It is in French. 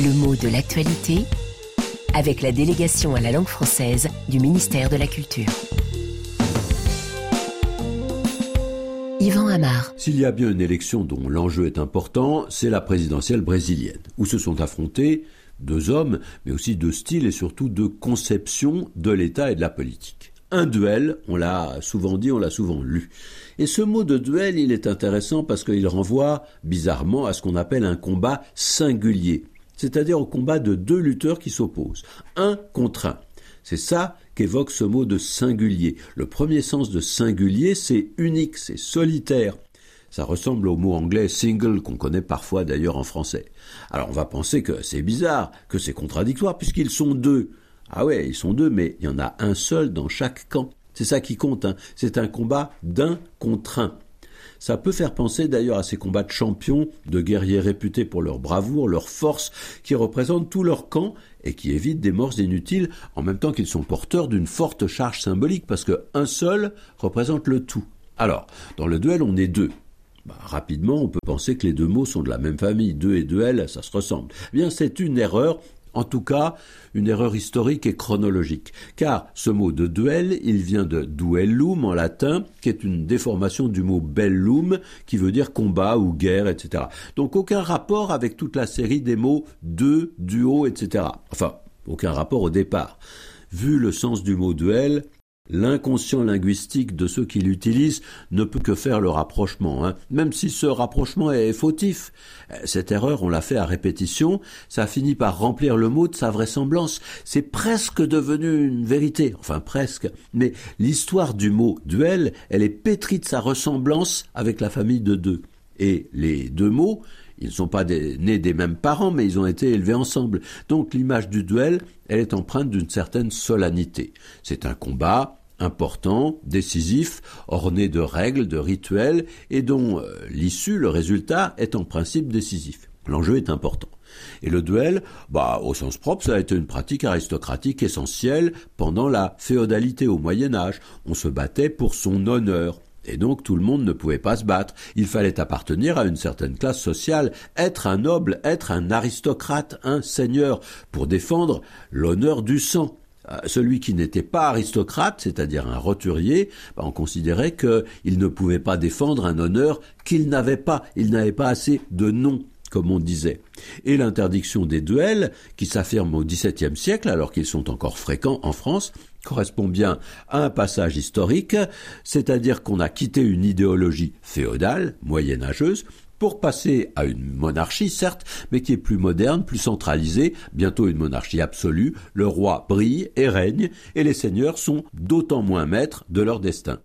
Le mot de l'actualité avec la délégation à la langue française du ministère de la Culture. Yvan Amar. S'il y a bien une élection dont l'enjeu est important, c'est la présidentielle brésilienne, où se sont affrontés deux hommes, mais aussi deux styles et surtout deux conceptions de l'État et de la politique. Un duel, on l'a souvent dit, on l'a souvent lu. Et ce mot de duel, il est intéressant parce qu'il renvoie bizarrement à ce qu'on appelle un combat singulier, c'est-à-dire au combat de deux lutteurs qui s'opposent, un contre un. C'est ça qu'évoque ce mot de singulier. Le premier sens de singulier, c'est unique, c'est solitaire. Ça ressemble au mot anglais single qu'on connaît parfois d'ailleurs en français. Alors on va penser que c'est bizarre, que c'est contradictoire puisqu'ils sont deux. Ah ouais, ils sont deux, mais il y en a un seul dans chaque camp. C'est ça qui compte. Hein. C'est un combat d'un contre un. Ça peut faire penser d'ailleurs à ces combats de champions, de guerriers réputés pour leur bravoure, leur force, qui représentent tout leur camp et qui évitent des morts inutiles, en même temps qu'ils sont porteurs d'une forte charge symbolique, parce qu'un seul représente le tout. Alors, dans le duel, on est deux. Bah, rapidement, on peut penser que les deux mots sont de la même famille. Deux et duel, ça se ressemble. Eh bien, c'est une erreur en tout cas, une erreur historique et chronologique. Car ce mot de duel, il vient de duellum en latin, qui est une déformation du mot bellum, qui veut dire combat ou guerre, etc. Donc aucun rapport avec toute la série des mots de, duo, etc. Enfin, aucun rapport au départ. Vu le sens du mot duel, L'inconscient linguistique de ceux qui l'utilisent ne peut que faire le rapprochement, hein. même si ce rapprochement est fautif. Cette erreur, on l'a fait à répétition, ça a fini par remplir le mot de sa vraisemblance. C'est presque devenu une vérité, enfin presque. Mais l'histoire du mot duel, elle est pétrie de sa ressemblance avec la famille de deux. Et les deux mots, ils ne sont pas nés des mêmes parents, mais ils ont été élevés ensemble. Donc l'image du duel, elle est empreinte d'une certaine solennité. C'est un combat, important, décisif, orné de règles, de rituels, et dont euh, l'issue, le résultat, est en principe décisif. L'enjeu est important. Et le duel, bah, au sens propre, ça a été une pratique aristocratique essentielle pendant la féodalité au Moyen Âge. On se battait pour son honneur. Et donc tout le monde ne pouvait pas se battre. Il fallait appartenir à une certaine classe sociale, être un noble, être un aristocrate, un seigneur, pour défendre l'honneur du sang. Euh, celui qui n'était pas aristocrate, c'est-à-dire un roturier, bah, on considérait qu'il ne pouvait pas défendre un honneur qu'il n'avait pas, il n'avait pas assez de nom comme on disait. Et l'interdiction des duels, qui s'affirme au XVIIe siècle, alors qu'ils sont encore fréquents en France, correspond bien à un passage historique, c'est-à-dire qu'on a quitté une idéologie féodale, moyenâgeuse, pour passer à une monarchie, certes, mais qui est plus moderne, plus centralisée, bientôt une monarchie absolue, le roi brille et règne, et les seigneurs sont d'autant moins maîtres de leur destin.